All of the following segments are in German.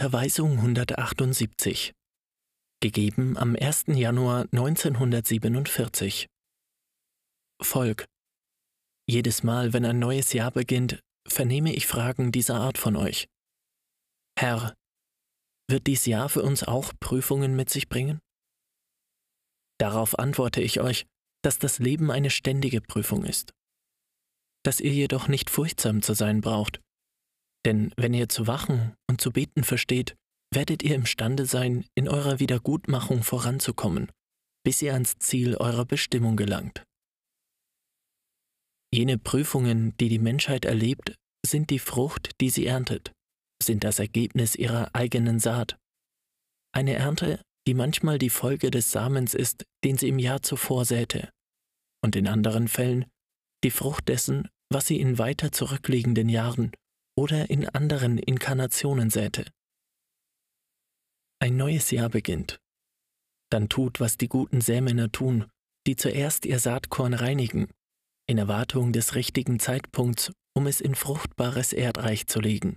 Unterweisung 178 Gegeben am 1. Januar 1947 Volk Jedes Mal, wenn ein neues Jahr beginnt, vernehme ich Fragen dieser Art von euch. Herr, wird dies Jahr für uns auch Prüfungen mit sich bringen? Darauf antworte ich euch, dass das Leben eine ständige Prüfung ist, dass ihr jedoch nicht furchtsam zu sein braucht, denn wenn ihr zu wachen und zu beten versteht, werdet ihr imstande sein, in eurer Wiedergutmachung voranzukommen, bis ihr ans Ziel eurer Bestimmung gelangt. Jene Prüfungen, die die Menschheit erlebt, sind die Frucht, die sie erntet, sind das Ergebnis ihrer eigenen Saat. Eine Ernte, die manchmal die Folge des Samens ist, den sie im Jahr zuvor säte, und in anderen Fällen die Frucht dessen, was sie in weiter zurückliegenden Jahren oder in anderen Inkarnationen säte. Ein neues Jahr beginnt. Dann tut, was die guten Sämänner tun, die zuerst ihr Saatkorn reinigen, in Erwartung des richtigen Zeitpunkts, um es in fruchtbares Erdreich zu legen.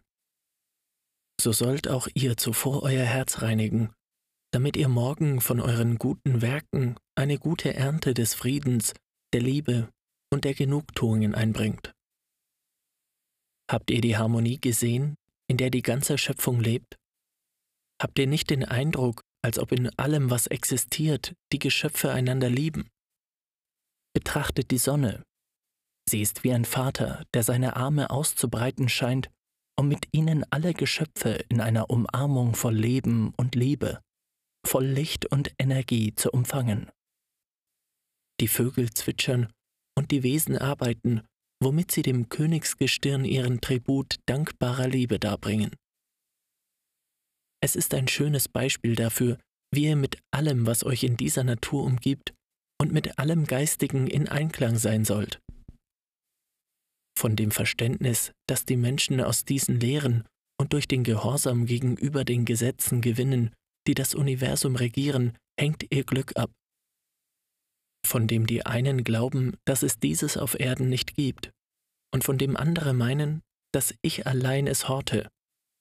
So sollt auch ihr zuvor euer Herz reinigen, damit ihr morgen von euren guten Werken eine gute Ernte des Friedens, der Liebe und der Genugtuungen einbringt. Habt ihr die Harmonie gesehen, in der die ganze Schöpfung lebt? Habt ihr nicht den Eindruck, als ob in allem, was existiert, die Geschöpfe einander lieben? Betrachtet die Sonne. Sie ist wie ein Vater, der seine Arme auszubreiten scheint, um mit ihnen alle Geschöpfe in einer Umarmung voll Leben und Liebe, voll Licht und Energie zu umfangen. Die Vögel zwitschern und die Wesen arbeiten, womit sie dem Königsgestirn ihren Tribut dankbarer Liebe darbringen. Es ist ein schönes Beispiel dafür, wie ihr mit allem, was euch in dieser Natur umgibt, und mit allem Geistigen in Einklang sein sollt. Von dem Verständnis, das die Menschen aus diesen Lehren und durch den Gehorsam gegenüber den Gesetzen gewinnen, die das Universum regieren, hängt ihr Glück ab von dem die einen glauben, dass es dieses auf Erden nicht gibt, und von dem andere meinen, dass ich allein es horte,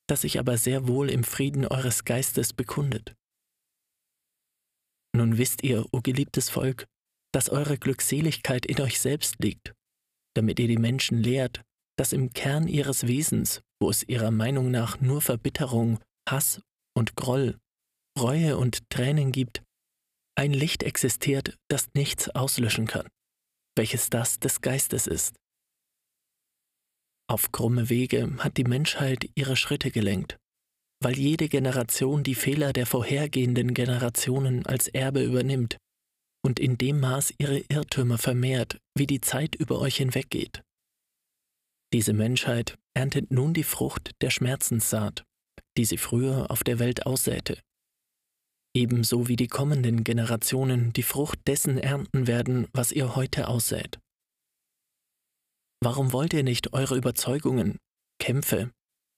das sich aber sehr wohl im Frieden eures Geistes bekundet. Nun wisst ihr, o geliebtes Volk, dass eure Glückseligkeit in euch selbst liegt, damit ihr die Menschen lehrt, dass im Kern ihres Wesens, wo es ihrer Meinung nach nur Verbitterung, Hass und Groll, Reue und Tränen gibt, ein Licht existiert, das nichts auslöschen kann, welches das des Geistes ist. Auf krumme Wege hat die Menschheit ihre Schritte gelenkt, weil jede Generation die Fehler der vorhergehenden Generationen als Erbe übernimmt und in dem Maß ihre Irrtümer vermehrt, wie die Zeit über euch hinweggeht. Diese Menschheit erntet nun die Frucht der Schmerzenssaat, die sie früher auf der Welt aussäte ebenso wie die kommenden Generationen die Frucht dessen ernten werden, was ihr heute aussät. Warum wollt ihr nicht eure Überzeugungen, Kämpfe,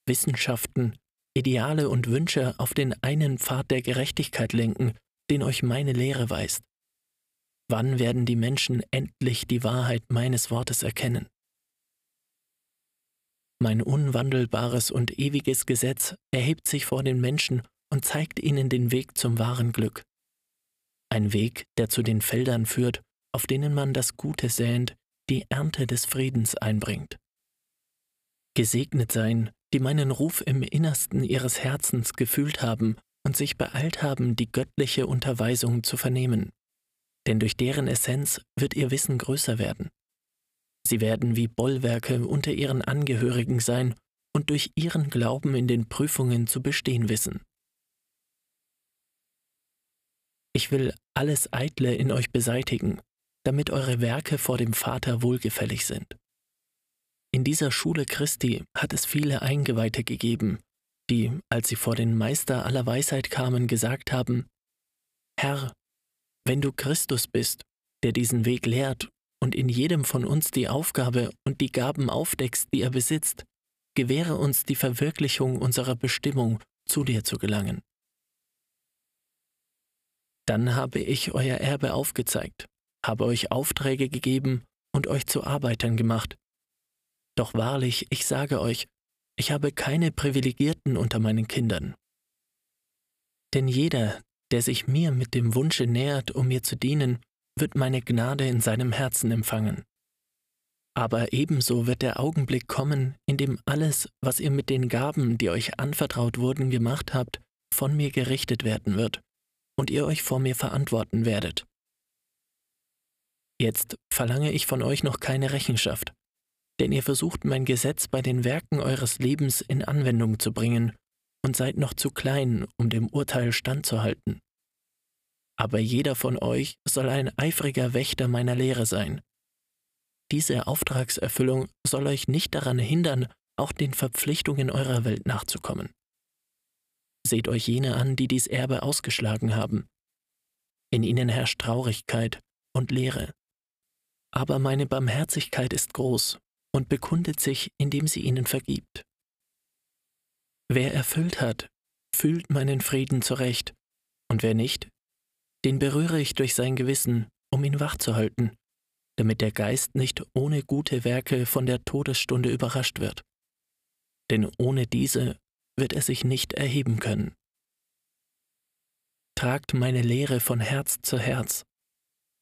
Wissenschaften, Ideale und Wünsche auf den einen Pfad der Gerechtigkeit lenken, den euch meine Lehre weist? Wann werden die Menschen endlich die Wahrheit meines Wortes erkennen? Mein unwandelbares und ewiges Gesetz erhebt sich vor den Menschen und zeigt ihnen den Weg zum wahren Glück. Ein Weg, der zu den Feldern führt, auf denen man das Gute säend, die Ernte des Friedens einbringt. Gesegnet sein, die meinen Ruf im Innersten ihres Herzens gefühlt haben und sich beeilt haben, die göttliche Unterweisung zu vernehmen, denn durch deren Essenz wird ihr Wissen größer werden. Sie werden wie Bollwerke unter ihren Angehörigen sein und durch ihren Glauben in den Prüfungen zu bestehen wissen. Ich will alles Eitle in euch beseitigen, damit eure Werke vor dem Vater wohlgefällig sind. In dieser Schule Christi hat es viele Eingeweihte gegeben, die, als sie vor den Meister aller Weisheit kamen, gesagt haben, Herr, wenn du Christus bist, der diesen Weg lehrt und in jedem von uns die Aufgabe und die Gaben aufdeckst, die er besitzt, gewähre uns die Verwirklichung unserer Bestimmung, zu dir zu gelangen. Dann habe ich euer Erbe aufgezeigt, habe euch Aufträge gegeben und euch zu Arbeitern gemacht. Doch wahrlich, ich sage euch, ich habe keine Privilegierten unter meinen Kindern, Denn jeder, der sich mir mit dem Wunsche nähert, um mir zu dienen, wird meine Gnade in seinem Herzen empfangen. Aber ebenso wird der Augenblick kommen, in dem alles, was ihr mit den Gaben, die euch anvertraut wurden, gemacht habt, von mir gerichtet werden wird und ihr euch vor mir verantworten werdet. Jetzt verlange ich von euch noch keine Rechenschaft, denn ihr versucht mein Gesetz bei den Werken eures Lebens in Anwendung zu bringen und seid noch zu klein, um dem Urteil standzuhalten. Aber jeder von euch soll ein eifriger Wächter meiner Lehre sein. Diese Auftragserfüllung soll euch nicht daran hindern, auch den Verpflichtungen eurer Welt nachzukommen. Seht euch jene an, die dies Erbe ausgeschlagen haben. In ihnen herrscht Traurigkeit und Leere. Aber meine Barmherzigkeit ist groß und bekundet sich, indem sie ihnen vergibt. Wer erfüllt hat, fühlt meinen Frieden zurecht, und wer nicht, den berühre ich durch sein Gewissen, um ihn wachzuhalten, damit der Geist nicht ohne gute Werke von der Todesstunde überrascht wird. Denn ohne diese wird er sich nicht erheben können. Tragt meine Lehre von Herz zu Herz.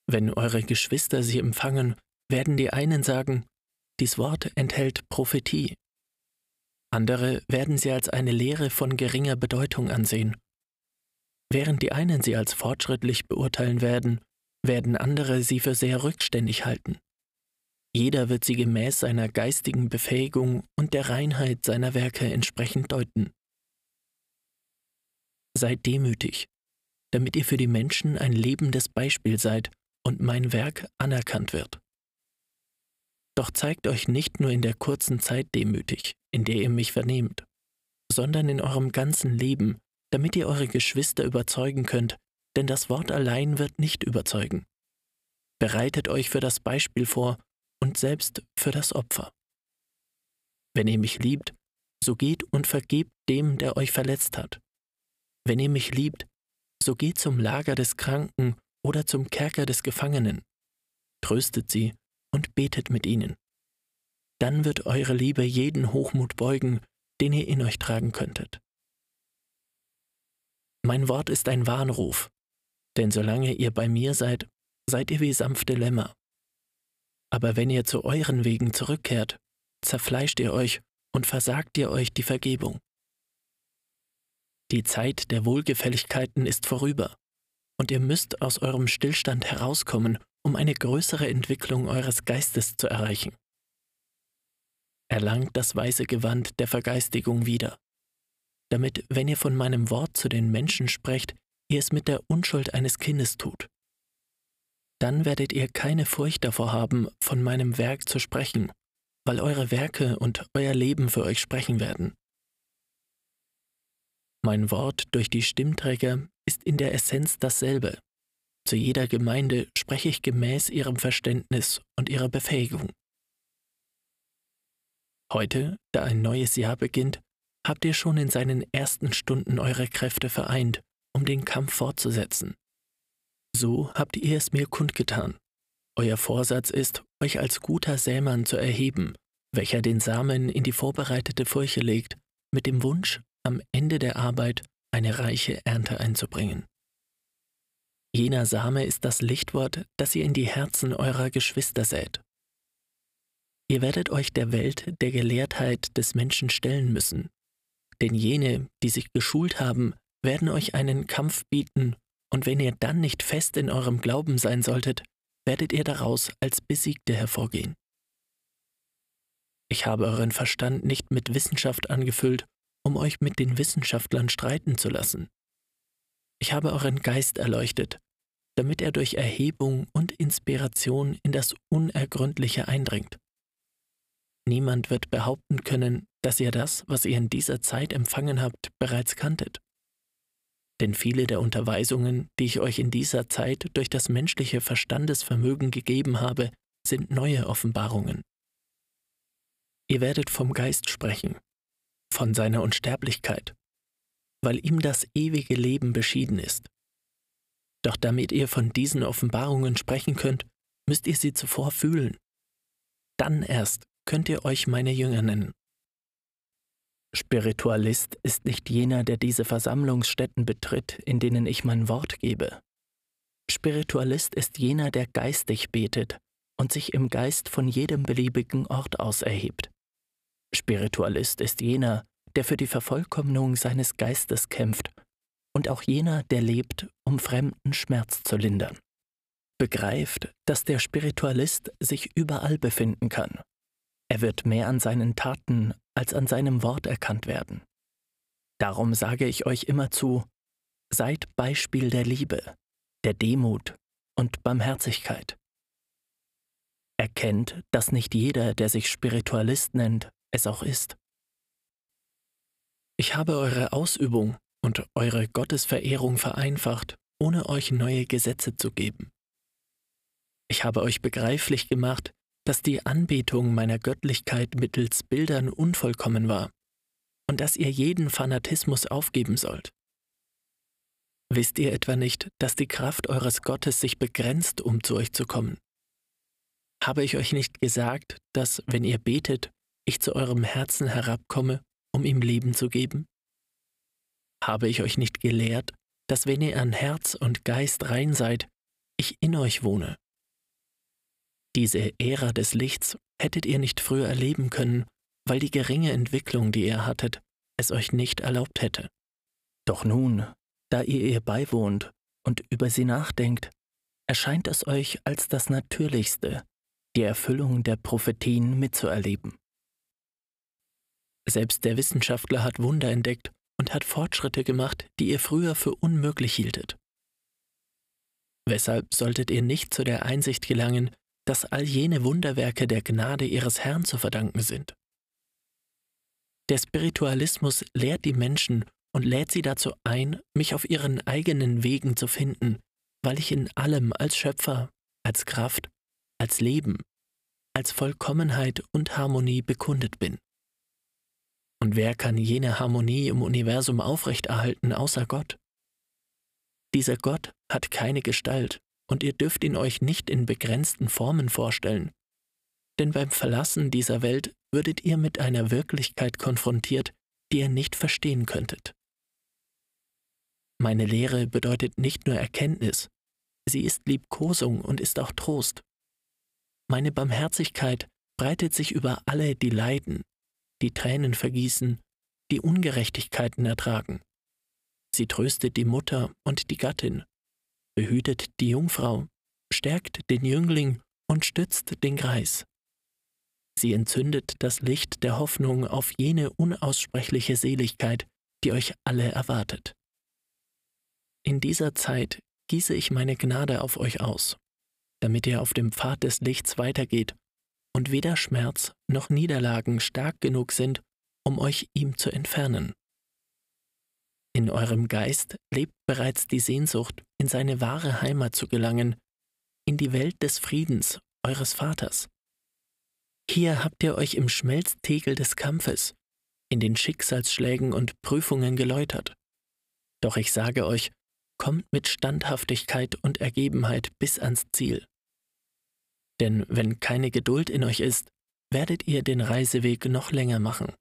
Wenn eure Geschwister sie empfangen, werden die einen sagen, dies Wort enthält Prophetie andere werden sie als eine Lehre von geringer Bedeutung ansehen. Während die einen sie als fortschrittlich beurteilen werden, werden andere sie für sehr rückständig halten. Jeder wird sie gemäß seiner geistigen Befähigung und der Reinheit seiner Werke entsprechend deuten. Seid demütig, damit ihr für die Menschen ein lebendes Beispiel seid und mein Werk anerkannt wird. Doch zeigt euch nicht nur in der kurzen Zeit demütig, in der ihr mich vernehmt, sondern in eurem ganzen Leben, damit ihr eure Geschwister überzeugen könnt, denn das Wort allein wird nicht überzeugen. Bereitet euch für das Beispiel vor und selbst für das Opfer. Wenn ihr mich liebt, so geht und vergebt dem, der euch verletzt hat. Wenn ihr mich liebt, so geht zum Lager des Kranken oder zum Kerker des Gefangenen. Tröstet sie und betet mit ihnen. Dann wird eure Liebe jeden Hochmut beugen, den ihr in euch tragen könntet. Mein Wort ist ein Warnruf, denn solange ihr bei mir seid, seid ihr wie sanfte Lämmer. Aber wenn ihr zu euren Wegen zurückkehrt, zerfleischt ihr euch und versagt ihr euch die Vergebung. Die Zeit der Wohlgefälligkeiten ist vorüber, und ihr müsst aus eurem Stillstand herauskommen um eine größere Entwicklung eures Geistes zu erreichen. Erlangt das weiße Gewand der Vergeistigung wieder, damit, wenn ihr von meinem Wort zu den Menschen sprecht, ihr es mit der Unschuld eines Kindes tut. Dann werdet ihr keine Furcht davor haben, von meinem Werk zu sprechen, weil eure Werke und euer Leben für euch sprechen werden. Mein Wort durch die Stimmträger ist in der Essenz dasselbe, zu jeder Gemeinde spreche ich gemäß ihrem Verständnis und ihrer Befähigung. Heute, da ein neues Jahr beginnt, habt ihr schon in seinen ersten Stunden eure Kräfte vereint, um den Kampf fortzusetzen. So habt ihr es mir kundgetan. Euer Vorsatz ist, euch als guter Sämann zu erheben, welcher den Samen in die vorbereitete Furche legt, mit dem Wunsch, am Ende der Arbeit eine reiche Ernte einzubringen. Jener Same ist das Lichtwort, das ihr in die Herzen eurer Geschwister sät. Ihr werdet euch der Welt der Gelehrtheit des Menschen stellen müssen, denn jene, die sich geschult haben, werden euch einen Kampf bieten, und wenn ihr dann nicht fest in eurem Glauben sein solltet, werdet ihr daraus als Besiegte hervorgehen. Ich habe euren Verstand nicht mit Wissenschaft angefüllt, um euch mit den Wissenschaftlern streiten zu lassen. Ich habe euren Geist erleuchtet, damit er durch Erhebung und Inspiration in das Unergründliche eindringt. Niemand wird behaupten können, dass ihr das, was ihr in dieser Zeit empfangen habt, bereits kanntet. Denn viele der Unterweisungen, die ich euch in dieser Zeit durch das menschliche Verstandesvermögen gegeben habe, sind neue Offenbarungen. Ihr werdet vom Geist sprechen, von seiner Unsterblichkeit, weil ihm das ewige Leben beschieden ist. Doch damit ihr von diesen Offenbarungen sprechen könnt, müsst ihr sie zuvor fühlen. Dann erst könnt ihr euch meine Jünger nennen. Spiritualist ist nicht jener, der diese Versammlungsstätten betritt, in denen ich mein Wort gebe. Spiritualist ist jener, der geistig betet und sich im Geist von jedem beliebigen Ort aus erhebt. Spiritualist ist jener, der für die Vervollkommnung seines Geistes kämpft und auch jener, der lebt, um fremden Schmerz zu lindern. Begreift, dass der Spiritualist sich überall befinden kann. Er wird mehr an seinen Taten als an seinem Wort erkannt werden. Darum sage ich euch immer zu, seid Beispiel der Liebe, der Demut und Barmherzigkeit. Erkennt, dass nicht jeder, der sich Spiritualist nennt, es auch ist. Ich habe eure Ausübung und eure Gottesverehrung vereinfacht, ohne euch neue Gesetze zu geben. Ich habe euch begreiflich gemacht, dass die Anbetung meiner Göttlichkeit mittels Bildern unvollkommen war und dass ihr jeden Fanatismus aufgeben sollt. Wisst ihr etwa nicht, dass die Kraft eures Gottes sich begrenzt, um zu euch zu kommen? Habe ich euch nicht gesagt, dass, wenn ihr betet, ich zu eurem Herzen herabkomme, um ihm Leben zu geben? Habe ich euch nicht gelehrt, dass wenn ihr an Herz und Geist rein seid, ich in euch wohne? Diese Ära des Lichts hättet ihr nicht früher erleben können, weil die geringe Entwicklung, die ihr hattet, es euch nicht erlaubt hätte. Doch nun, da ihr ihr beiwohnt und über sie nachdenkt, erscheint es euch als das Natürlichste, die Erfüllung der Prophetien mitzuerleben. Selbst der Wissenschaftler hat Wunder entdeckt und hat Fortschritte gemacht, die ihr früher für unmöglich hieltet. Weshalb solltet ihr nicht zu der Einsicht gelangen, dass all jene Wunderwerke der Gnade ihres Herrn zu verdanken sind? Der Spiritualismus lehrt die Menschen und lädt sie dazu ein, mich auf ihren eigenen Wegen zu finden, weil ich in allem als Schöpfer, als Kraft, als Leben, als Vollkommenheit und Harmonie bekundet bin. Und wer kann jene Harmonie im Universum aufrechterhalten außer Gott? Dieser Gott hat keine Gestalt, und ihr dürft ihn euch nicht in begrenzten Formen vorstellen. Denn beim Verlassen dieser Welt würdet ihr mit einer Wirklichkeit konfrontiert, die ihr nicht verstehen könntet. Meine Lehre bedeutet nicht nur Erkenntnis, sie ist Liebkosung und ist auch Trost. Meine Barmherzigkeit breitet sich über alle, die leiden, die Tränen vergießen, die Ungerechtigkeiten ertragen. Sie tröstet die Mutter und die Gattin, behütet die Jungfrau, stärkt den Jüngling und stützt den Greis. Sie entzündet das Licht der Hoffnung auf jene unaussprechliche Seligkeit, die euch alle erwartet. In dieser Zeit gieße ich meine Gnade auf euch aus, damit ihr auf dem Pfad des Lichts weitergeht und weder Schmerz noch Niederlagen stark genug sind, um euch ihm zu entfernen. In eurem Geist lebt bereits die Sehnsucht, in seine wahre Heimat zu gelangen, in die Welt des Friedens eures Vaters. Hier habt ihr euch im Schmelztegel des Kampfes, in den Schicksalsschlägen und Prüfungen geläutert. Doch ich sage euch, kommt mit Standhaftigkeit und Ergebenheit bis ans Ziel. Denn wenn keine Geduld in euch ist, werdet ihr den Reiseweg noch länger machen.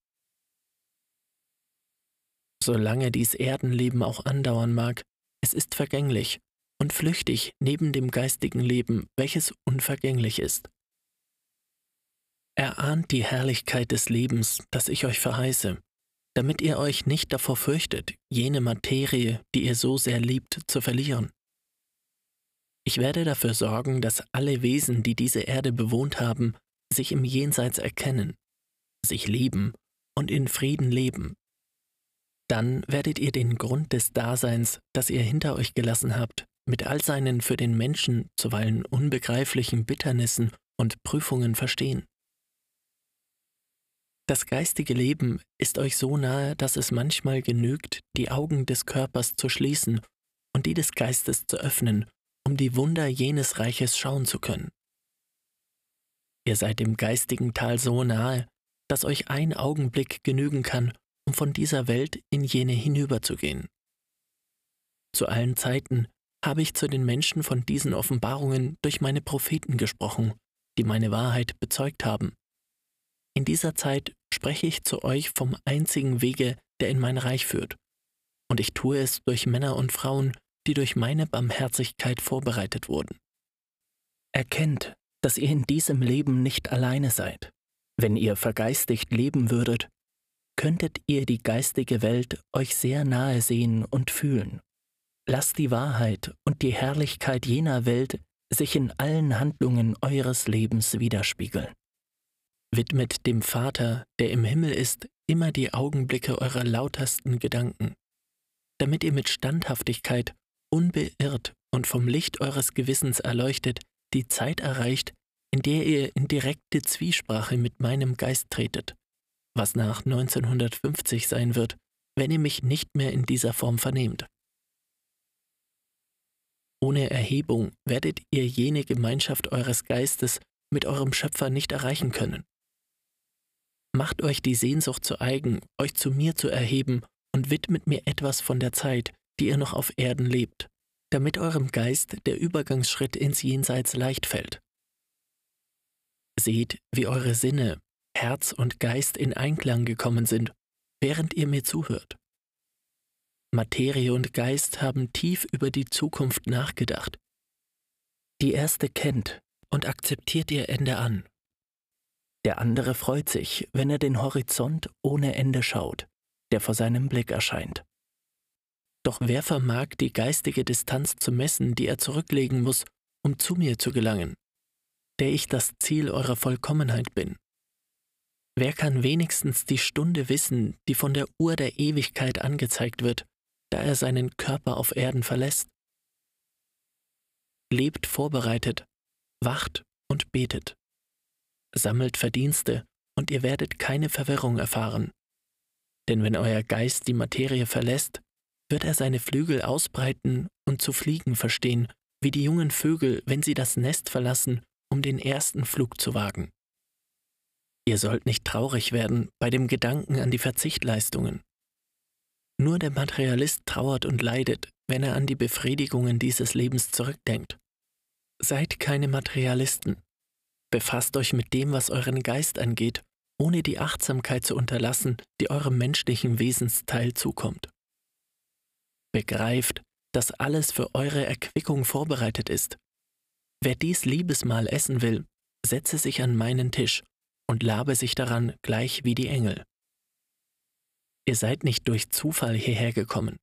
Solange dies Erdenleben auch andauern mag, es ist vergänglich und flüchtig neben dem geistigen Leben, welches unvergänglich ist. Erahnt die Herrlichkeit des Lebens, das ich euch verheiße, damit ihr euch nicht davor fürchtet, jene Materie, die ihr so sehr liebt, zu verlieren. Ich werde dafür sorgen, dass alle Wesen, die diese Erde bewohnt haben, sich im Jenseits erkennen, sich lieben und in Frieden leben. Dann werdet ihr den Grund des Daseins, das ihr hinter euch gelassen habt, mit all seinen für den Menschen zuweilen unbegreiflichen Bitternissen und Prüfungen verstehen. Das geistige Leben ist euch so nahe, dass es manchmal genügt, die Augen des Körpers zu schließen und die des Geistes zu öffnen um die Wunder jenes Reiches schauen zu können. Ihr seid dem geistigen Tal so nahe, dass euch ein Augenblick genügen kann, um von dieser Welt in jene hinüberzugehen. Zu allen Zeiten habe ich zu den Menschen von diesen Offenbarungen durch meine Propheten gesprochen, die meine Wahrheit bezeugt haben. In dieser Zeit spreche ich zu euch vom einzigen Wege, der in mein Reich führt. Und ich tue es durch Männer und Frauen, die durch meine Barmherzigkeit vorbereitet wurden. Erkennt, dass ihr in diesem Leben nicht alleine seid. Wenn ihr vergeistigt leben würdet, könntet ihr die geistige Welt euch sehr nahe sehen und fühlen. Lasst die Wahrheit und die Herrlichkeit jener Welt sich in allen Handlungen eures Lebens widerspiegeln. Widmet dem Vater, der im Himmel ist, immer die Augenblicke eurer lautersten Gedanken, damit ihr mit Standhaftigkeit, unbeirrt und vom Licht eures Gewissens erleuchtet, die Zeit erreicht, in der ihr in direkte Zwiesprache mit meinem Geist tretet, was nach 1950 sein wird, wenn ihr mich nicht mehr in dieser Form vernehmt. Ohne Erhebung werdet ihr jene Gemeinschaft eures Geistes mit eurem Schöpfer nicht erreichen können. Macht euch die Sehnsucht zu eigen, euch zu mir zu erheben und widmet mir etwas von der Zeit, die ihr noch auf Erden lebt, damit eurem Geist der Übergangsschritt ins Jenseits leicht fällt. Seht, wie eure Sinne, Herz und Geist in Einklang gekommen sind, während ihr mir zuhört. Materie und Geist haben tief über die Zukunft nachgedacht. Die erste kennt und akzeptiert ihr Ende an. Der andere freut sich, wenn er den Horizont ohne Ende schaut, der vor seinem Blick erscheint. Doch wer vermag die geistige Distanz zu messen, die er zurücklegen muss, um zu mir zu gelangen, der ich das Ziel eurer Vollkommenheit bin? Wer kann wenigstens die Stunde wissen, die von der Uhr der Ewigkeit angezeigt wird, da er seinen Körper auf Erden verlässt. Lebt vorbereitet, wacht und betet. Sammelt Verdienste, und ihr werdet keine Verwirrung erfahren. Denn wenn euer Geist die Materie verlässt, wird er seine Flügel ausbreiten und zu fliegen verstehen, wie die jungen Vögel, wenn sie das Nest verlassen, um den ersten Flug zu wagen. Ihr sollt nicht traurig werden bei dem Gedanken an die Verzichtleistungen. Nur der Materialist trauert und leidet, wenn er an die Befriedigungen dieses Lebens zurückdenkt. Seid keine Materialisten. Befasst euch mit dem, was euren Geist angeht, ohne die Achtsamkeit zu unterlassen, die eurem menschlichen Wesensteil zukommt. Begreift, dass alles für eure Erquickung vorbereitet ist. Wer dies Liebesmahl essen will, setze sich an meinen Tisch und labe sich daran gleich wie die Engel. Ihr seid nicht durch Zufall hierher gekommen.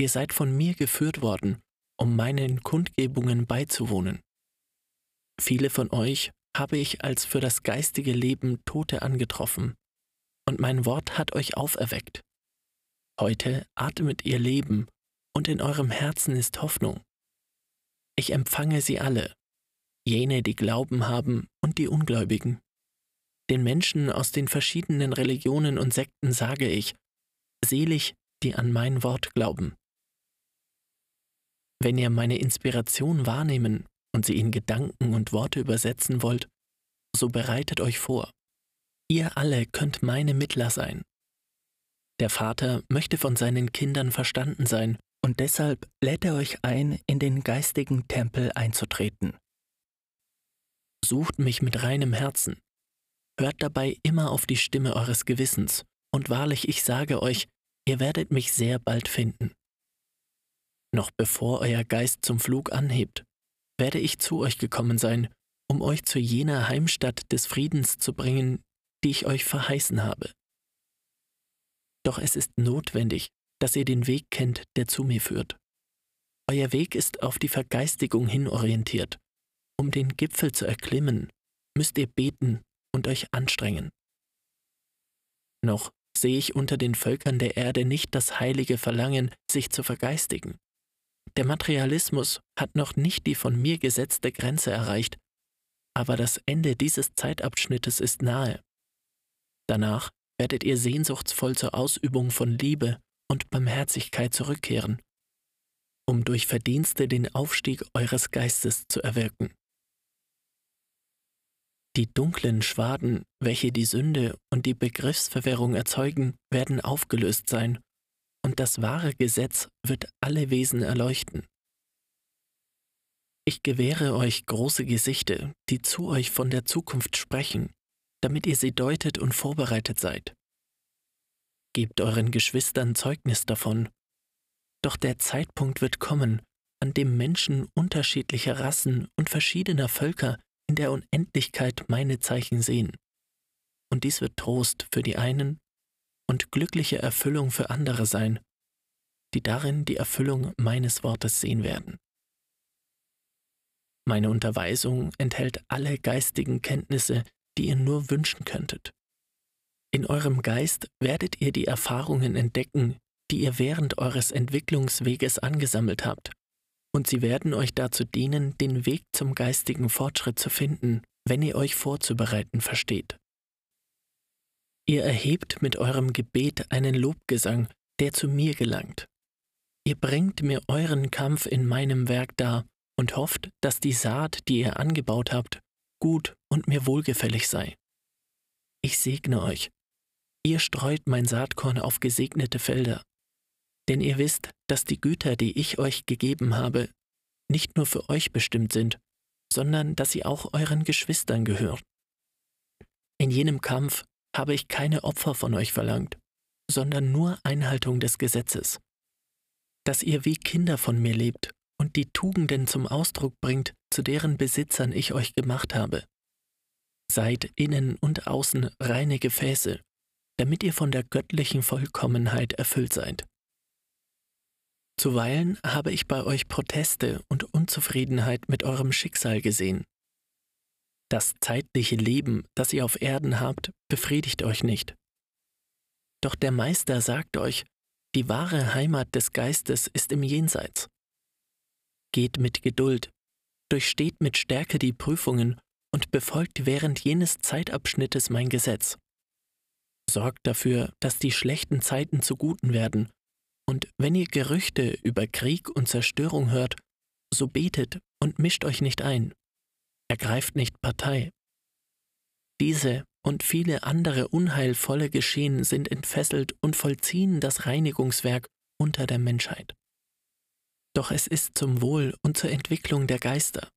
Ihr seid von mir geführt worden, um meinen Kundgebungen beizuwohnen. Viele von euch habe ich als für das geistige Leben Tote angetroffen, und mein Wort hat euch auferweckt. Heute atmet ihr Leben, und in eurem Herzen ist Hoffnung. Ich empfange sie alle, jene, die Glauben haben und die Ungläubigen. Den Menschen aus den verschiedenen Religionen und Sekten sage ich, selig, die an mein Wort glauben. Wenn ihr meine Inspiration wahrnehmen und sie in Gedanken und Worte übersetzen wollt, so bereitet euch vor. Ihr alle könnt meine Mittler sein. Der Vater möchte von seinen Kindern verstanden sein, und deshalb lädt er euch ein, in den geistigen Tempel einzutreten. Sucht mich mit reinem Herzen, Hört dabei immer auf die Stimme eures Gewissens, und wahrlich ich sage euch, ihr werdet mich sehr bald finden. Noch bevor euer Geist zum Flug anhebt, werde ich zu euch gekommen sein, um euch zu jener Heimstatt des Friedens zu bringen, die ich euch verheißen habe. Doch es ist notwendig, dass ihr den Weg kennt, der zu mir führt. Euer Weg ist auf die Vergeistigung hin orientiert. Um den Gipfel zu erklimmen, müsst ihr beten und euch anstrengen. Noch sehe ich unter den Völkern der Erde nicht das heilige Verlangen, sich zu vergeistigen. Der Materialismus hat noch nicht die von mir gesetzte Grenze erreicht, aber das Ende dieses Zeitabschnittes ist nahe. Danach werdet ihr sehnsuchtsvoll zur Ausübung von Liebe und Barmherzigkeit zurückkehren, um durch Verdienste den Aufstieg eures Geistes zu erwirken. Die dunklen Schwaden, welche die Sünde und die Begriffsverwirrung erzeugen, werden aufgelöst sein, und das wahre Gesetz wird alle Wesen erleuchten. Ich gewähre euch große Gesichte, die zu euch von der Zukunft sprechen, damit ihr sie deutet und vorbereitet seid. Gebt euren Geschwistern Zeugnis davon. Doch der Zeitpunkt wird kommen, an dem Menschen unterschiedlicher Rassen und verschiedener Völker in der Unendlichkeit meine Zeichen sehen. Und dies wird Trost für die einen und glückliche Erfüllung für andere sein, die darin die Erfüllung meines Wortes sehen werden. Meine Unterweisung enthält alle geistigen Kenntnisse, die ihr nur wünschen könntet. In eurem Geist werdet ihr die Erfahrungen entdecken, die ihr während eures Entwicklungsweges angesammelt habt, und sie werden euch dazu dienen, den Weg zum geistigen Fortschritt zu finden, wenn ihr euch vorzubereiten versteht. Ihr erhebt mit eurem Gebet einen Lobgesang, der zu mir gelangt. Ihr bringt mir euren Kampf in meinem Werk dar und hofft, dass die Saat, die ihr angebaut habt, gut und mir wohlgefällig sei. Ich segne euch. Ihr streut mein Saatkorn auf gesegnete Felder. Denn ihr wisst, dass die Güter, die ich euch gegeben habe, nicht nur für euch bestimmt sind, sondern dass sie auch euren Geschwistern gehören. In jenem Kampf habe ich keine Opfer von euch verlangt, sondern nur Einhaltung des Gesetzes. Dass ihr wie Kinder von mir lebt und die Tugenden zum Ausdruck bringt, zu deren Besitzern ich euch gemacht habe. Seid innen und außen reine Gefäße, damit ihr von der göttlichen Vollkommenheit erfüllt seid. Zuweilen habe ich bei euch Proteste und Unzufriedenheit mit eurem Schicksal gesehen. Das zeitliche Leben, das ihr auf Erden habt, befriedigt euch nicht. Doch der Meister sagt euch, die wahre Heimat des Geistes ist im Jenseits. Geht mit Geduld, durchsteht mit Stärke die Prüfungen und befolgt während jenes Zeitabschnittes mein Gesetz. Sorgt dafür, dass die schlechten Zeiten zu guten werden, und wenn ihr Gerüchte über Krieg und Zerstörung hört, so betet und mischt euch nicht ein. Ergreift nicht Partei. Diese und viele andere unheilvolle Geschehen sind entfesselt und vollziehen das Reinigungswerk unter der Menschheit. Doch es ist zum Wohl und zur Entwicklung der Geister.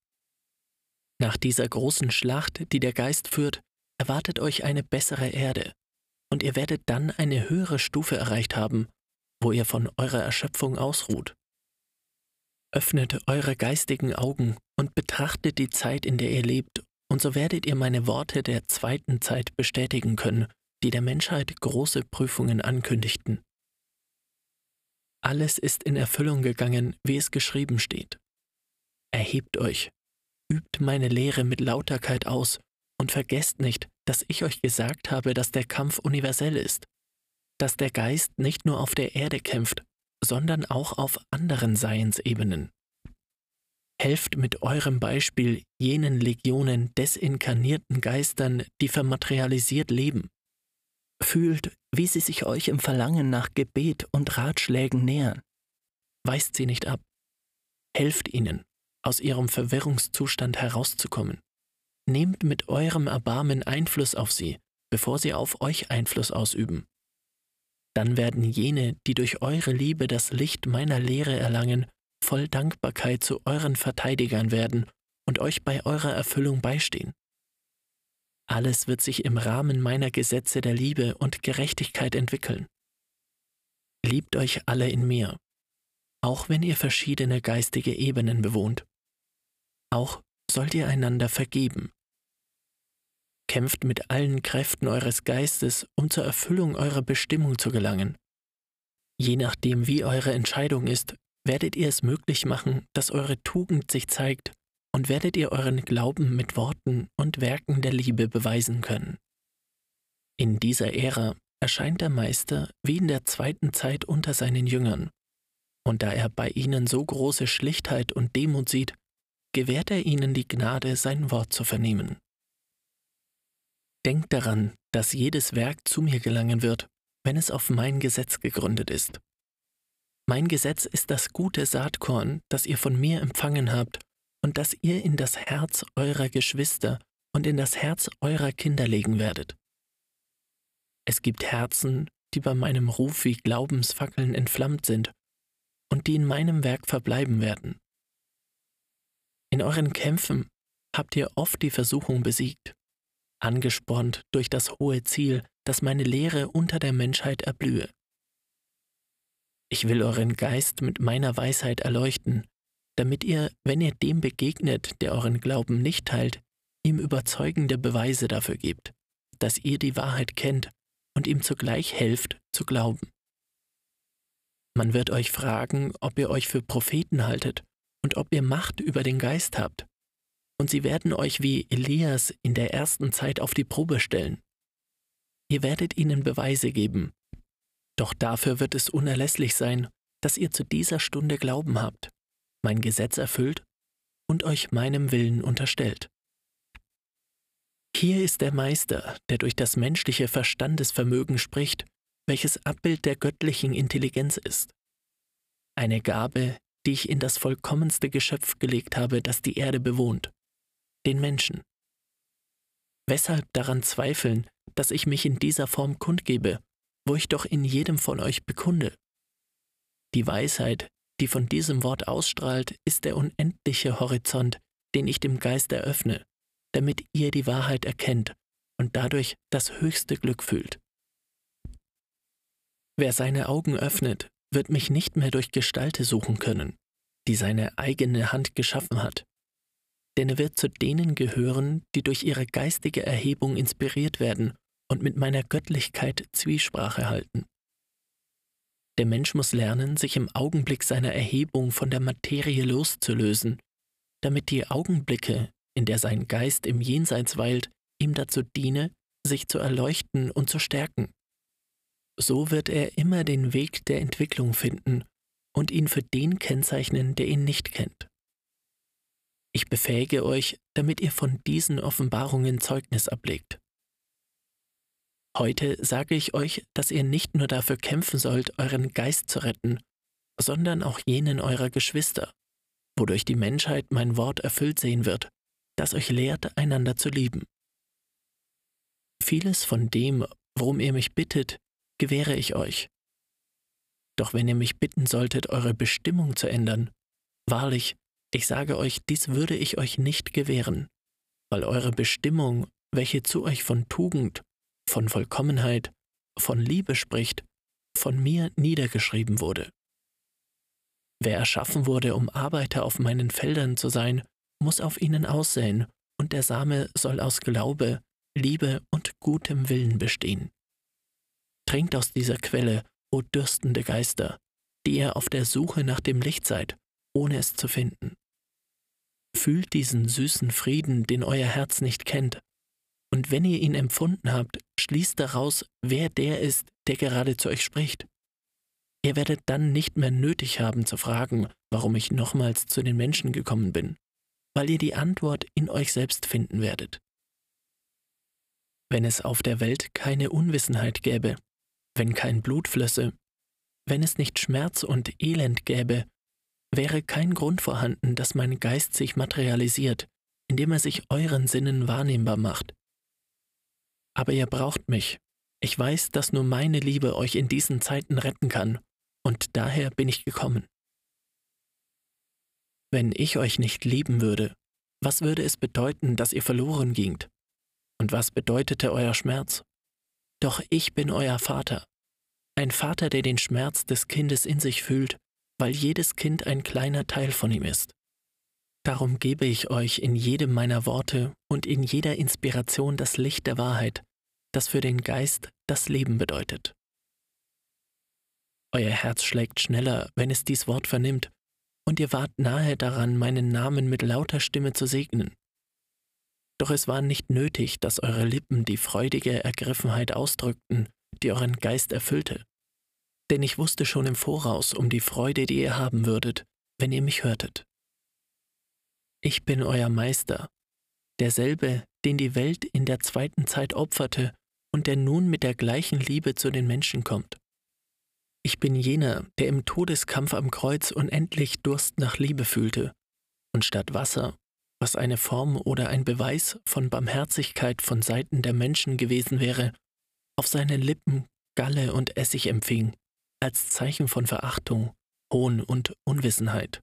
Nach dieser großen Schlacht, die der Geist führt, erwartet euch eine bessere Erde, und ihr werdet dann eine höhere Stufe erreicht haben, wo ihr von eurer Erschöpfung ausruht. Öffnet eure geistigen Augen und betrachtet die Zeit, in der ihr lebt, und so werdet ihr meine Worte der zweiten Zeit bestätigen können, die der Menschheit große Prüfungen ankündigten. Alles ist in Erfüllung gegangen, wie es geschrieben steht. Erhebt euch, übt meine Lehre mit Lauterkeit aus und vergesst nicht, dass ich euch gesagt habe, dass der Kampf universell ist, dass der Geist nicht nur auf der Erde kämpft, sondern auch auf anderen Seinsebenen. Helft mit eurem Beispiel jenen Legionen desinkarnierten Geistern, die vermaterialisiert leben. Fühlt, wie sie sich euch im Verlangen nach Gebet und Ratschlägen nähern. Weist sie nicht ab. Helft ihnen, aus ihrem Verwirrungszustand herauszukommen. Nehmt mit eurem Erbarmen Einfluss auf sie, bevor sie auf euch Einfluss ausüben. Dann werden jene, die durch eure Liebe das Licht meiner Lehre erlangen, voll Dankbarkeit zu euren Verteidigern werden und euch bei eurer Erfüllung beistehen. Alles wird sich im Rahmen meiner Gesetze der Liebe und Gerechtigkeit entwickeln. Liebt euch alle in mir, auch wenn ihr verschiedene geistige Ebenen bewohnt. Auch sollt ihr einander vergeben. Kämpft mit allen Kräften eures Geistes, um zur Erfüllung eurer Bestimmung zu gelangen. Je nachdem, wie eure Entscheidung ist, werdet ihr es möglich machen, dass eure Tugend sich zeigt und werdet ihr euren Glauben mit Worten und Werken der Liebe beweisen können. In dieser Ära erscheint der Meister wie in der zweiten Zeit unter seinen Jüngern, und da er bei ihnen so große Schlichtheit und Demut sieht, gewährt er ihnen die Gnade, sein Wort zu vernehmen. Denkt daran, dass jedes Werk zu mir gelangen wird, wenn es auf mein Gesetz gegründet ist. Mein Gesetz ist das gute Saatkorn, das ihr von mir empfangen habt und das ihr in das Herz eurer Geschwister und in das Herz eurer Kinder legen werdet. Es gibt Herzen, die bei meinem Ruf wie Glaubensfackeln entflammt sind und die in meinem Werk verbleiben werden. In euren Kämpfen habt ihr oft die Versuchung besiegt, angespornt durch das hohe Ziel, dass meine Lehre unter der Menschheit erblühe. Ich will euren Geist mit meiner Weisheit erleuchten, damit ihr, wenn ihr dem begegnet, der euren Glauben nicht teilt, ihm überzeugende Beweise dafür gebt, dass ihr die Wahrheit kennt und ihm zugleich helft zu glauben. Man wird euch fragen, ob ihr euch für Propheten haltet und ob ihr Macht über den Geist habt. Und sie werden euch wie Elias in der ersten Zeit auf die Probe stellen. Ihr werdet ihnen Beweise geben, doch dafür wird es unerlässlich sein, dass ihr zu dieser Stunde Glauben habt, mein Gesetz erfüllt und euch meinem Willen unterstellt. Hier ist der Meister, der durch das menschliche Verstandesvermögen spricht, welches Abbild der göttlichen Intelligenz ist. Eine Gabe, die ich in das vollkommenste Geschöpf gelegt habe, das die Erde bewohnt, den Menschen. Weshalb daran zweifeln, dass ich mich in dieser Form kundgebe wo ich doch in jedem von euch bekunde. Die Weisheit, die von diesem Wort ausstrahlt, ist der unendliche Horizont, den ich dem Geist eröffne, damit ihr die Wahrheit erkennt und dadurch das höchste Glück fühlt. Wer seine Augen öffnet, wird mich nicht mehr durch Gestalte suchen können, die seine eigene Hand geschaffen hat, denn er wird zu denen gehören, die durch ihre geistige Erhebung inspiriert werden und mit meiner Göttlichkeit Zwiesprache halten. Der Mensch muss lernen, sich im Augenblick seiner Erhebung von der Materie loszulösen, damit die Augenblicke, in der sein Geist im Jenseits weilt, ihm dazu diene, sich zu erleuchten und zu stärken. So wird er immer den Weg der Entwicklung finden und ihn für den kennzeichnen, der ihn nicht kennt. Ich befähige euch, damit ihr von diesen Offenbarungen Zeugnis ablegt. Heute sage ich euch, dass ihr nicht nur dafür kämpfen sollt, euren Geist zu retten, sondern auch jenen eurer Geschwister, wodurch die Menschheit mein Wort erfüllt sehen wird, das euch lehrt, einander zu lieben. Vieles von dem, worum ihr mich bittet, gewähre ich euch. Doch wenn ihr mich bitten solltet, eure Bestimmung zu ändern, wahrlich, ich sage euch, dies würde ich euch nicht gewähren, weil eure Bestimmung, welche zu euch von Tugend von Vollkommenheit, von Liebe spricht, von mir niedergeschrieben wurde. Wer erschaffen wurde, um Arbeiter auf meinen Feldern zu sein, muss auf ihnen aussehen, und der Same soll aus Glaube, Liebe und gutem Willen bestehen. Trinkt aus dieser Quelle, o dürstende Geister, die ihr auf der Suche nach dem Licht seid, ohne es zu finden. Fühlt diesen süßen Frieden, den euer Herz nicht kennt, und wenn ihr ihn empfunden habt, schließt daraus, wer der ist, der gerade zu euch spricht. Ihr werdet dann nicht mehr nötig haben zu fragen, warum ich nochmals zu den Menschen gekommen bin, weil ihr die Antwort in euch selbst finden werdet. Wenn es auf der Welt keine Unwissenheit gäbe, wenn kein Blut flösse, wenn es nicht Schmerz und Elend gäbe, wäre kein Grund vorhanden, dass mein Geist sich materialisiert, indem er sich euren Sinnen wahrnehmbar macht. Aber ihr braucht mich. Ich weiß, dass nur meine Liebe euch in diesen Zeiten retten kann, und daher bin ich gekommen. Wenn ich euch nicht lieben würde, was würde es bedeuten, dass ihr verloren gingt? Und was bedeutete euer Schmerz? Doch ich bin euer Vater, ein Vater, der den Schmerz des Kindes in sich fühlt, weil jedes Kind ein kleiner Teil von ihm ist. Darum gebe ich euch in jedem meiner Worte und in jeder Inspiration das Licht der Wahrheit, das für den Geist das Leben bedeutet. Euer Herz schlägt schneller, wenn es dies Wort vernimmt, und ihr wart nahe daran, meinen Namen mit lauter Stimme zu segnen. Doch es war nicht nötig, dass eure Lippen die freudige Ergriffenheit ausdrückten, die euren Geist erfüllte, denn ich wusste schon im Voraus um die Freude, die ihr haben würdet, wenn ihr mich hörtet. Ich bin euer Meister, derselbe, den die Welt in der zweiten Zeit opferte und der nun mit der gleichen Liebe zu den Menschen kommt. Ich bin jener, der im Todeskampf am Kreuz unendlich Durst nach Liebe fühlte und statt Wasser, was eine Form oder ein Beweis von Barmherzigkeit von Seiten der Menschen gewesen wäre, auf seine Lippen Galle und Essig empfing, als Zeichen von Verachtung, Hohn und Unwissenheit.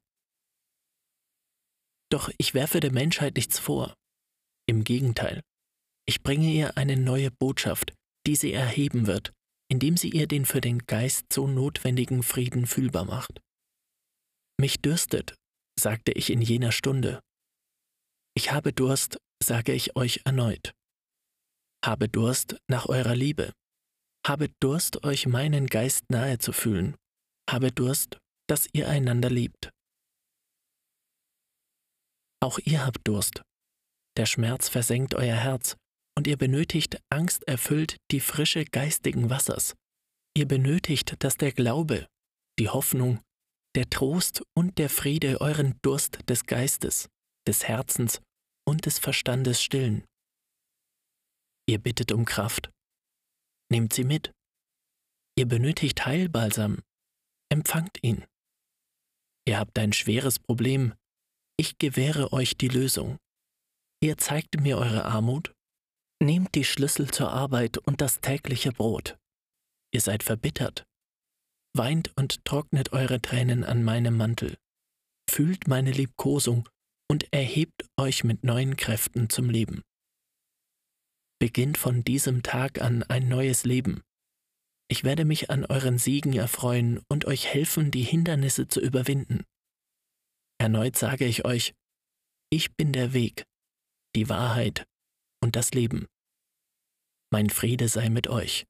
Doch ich werfe der Menschheit nichts vor. Im Gegenteil, Ich bringe ihr eine neue Botschaft, die sie erheben wird, indem sie ihr den für den Geist so notwendigen Frieden fühlbar macht. Mich dürstet, sagte ich in jener Stunde. Ich habe Durst, sage ich euch erneut. Habe Durst nach eurer Liebe. Habe Durst, euch meinen Geist nahe zu fühlen. Habe Durst, dass ihr einander liebt. Auch ihr habt Durst. Der Schmerz versenkt euer Herz, und ihr benötigt angsterfüllt die Frische geistigen Wassers. Ihr benötigt, dass der Glaube, die Hoffnung, der Trost und der Friede euren Durst des Geistes, des Herzens und des Verstandes stillen. Ihr bittet um Kraft. Nehmt sie mit. Ihr benötigt Heilbalsam. Empfangt ihn. Ihr habt ein schweres Problem. Ich gewähre euch die Lösung. Ihr zeigt mir eure Armut. Nehmt die Schlüssel zur Arbeit und das tägliche Brot. Ihr seid verbittert. Weint und trocknet eure Tränen an meinem Mantel. Fühlt meine Liebkosung und erhebt euch mit neuen Kräften zum Leben. Beginnt von diesem Tag an ein neues Leben. Ich werde mich an euren Siegen erfreuen und euch helfen, die Hindernisse zu überwinden. Erneut sage ich euch, ich bin der Weg, die Wahrheit und das Leben. Mein Friede sei mit euch.